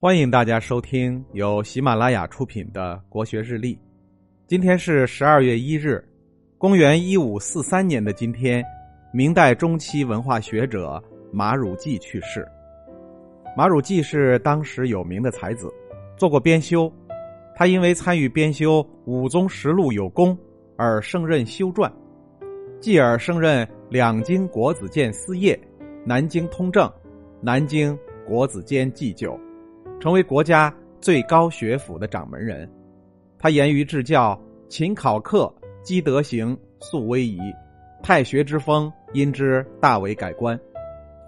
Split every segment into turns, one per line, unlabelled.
欢迎大家收听由喜马拉雅出品的《国学日历》。今天是十二月一日，公元一五四三年的今天，明代中期文化学者马汝济去世。马汝济是当时有名的才子，做过编修。他因为参与编修《武宗实录》有功，而升任修撰，继而升任两京国子监司业、南京通政、南京国子监祭酒。成为国家最高学府的掌门人，他严于治教，勤考课，积德行，肃威仪，太学之风因之大为改观。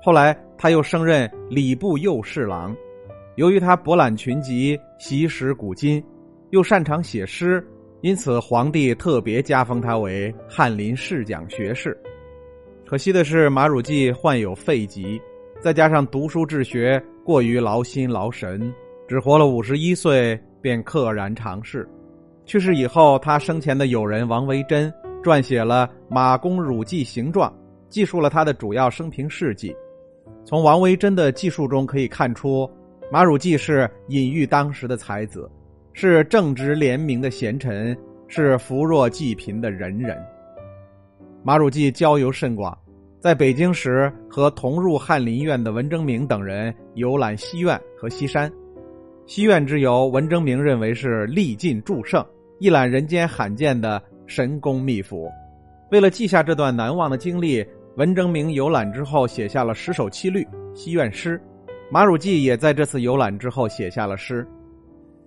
后来他又升任礼部右侍郎，由于他博览群集，习识古今，又擅长写诗，因此皇帝特别加封他为翰林侍讲学士。可惜的是，马汝济患有肺疾。再加上读书治学过于劳心劳神，只活了五十一岁便溘然长逝。去世以后，他生前的友人王维珍撰写了《马公汝记形状》，记述了他的主要生平事迹。从王维珍的记述中可以看出，马汝济是隐喻当时的才子，是正直廉明的贤臣，是扶弱济贫的仁人。马汝济交游甚广。在北京时，和同入翰林院的文征明等人游览西苑和西山。西苑之游，文征明认为是历尽诸圣，一览人间罕见的神功秘府。为了记下这段难忘的经历，文征明游览之后写下了十首七律《西苑诗》。马汝济也在这次游览之后写下了诗。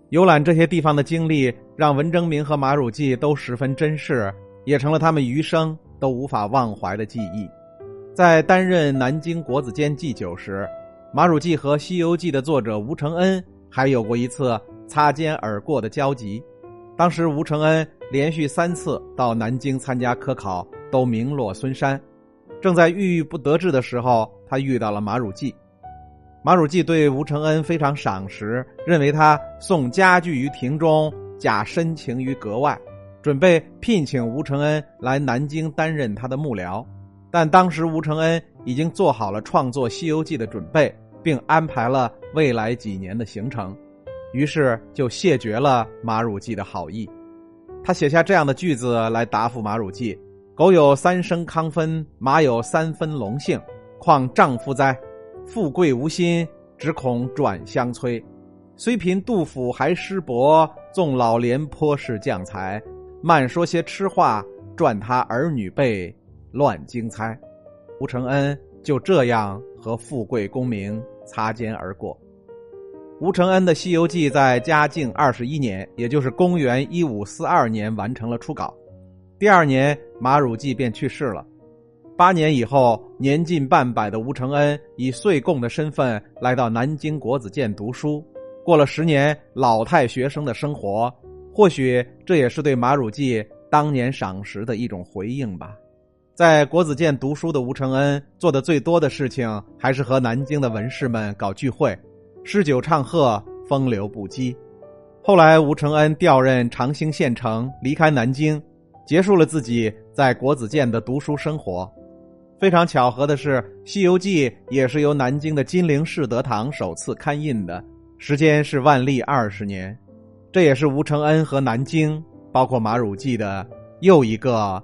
游览这些地方的经历，让文征明和马汝济都十分珍视，也成了他们余生都无法忘怀的记忆。在担任南京国子监祭酒时，马汝济和《西游记》的作者吴承恩还有过一次擦肩而过的交集。当时吴承恩连续三次到南京参加科考，都名落孙山。正在郁郁不得志的时候，他遇到了马汝济。马汝济对吴承恩非常赏识，认为他送家具于庭中，假深情于阁外，准备聘请吴承恩来南京担任他的幕僚。但当时吴承恩已经做好了创作《西游记》的准备，并安排了未来几年的行程，于是就谢绝了马汝济的好意。他写下这样的句子来答复马汝济：“狗有三生康分，马有三分龙性，况丈夫哉？富贵无心，只恐转相催。虽贫杜甫还师伯，纵老廉颇是将才。慢说些痴话，赚他儿女辈。”乱经猜，吴承恩就这样和富贵功名擦肩而过。吴承恩的《西游记》在嘉靖二十一年，也就是公元一五四二年完成了初稿。第二年，马汝济便去世了。八年以后，年近半百的吴承恩以岁贡的身份来到南京国子监读书，过了十年老太学生的生活。或许这也是对马汝济当年赏识的一种回应吧。在国子监读书的吴承恩做的最多的事情，还是和南京的文士们搞聚会，诗酒唱和，风流不羁。后来，吴承恩调任长兴县城，离开南京，结束了自己在国子监的读书生活。非常巧合的是，《西游记》也是由南京的金陵世德堂首次刊印的，时间是万历二十年。这也是吴承恩和南京，包括马汝济的又一个。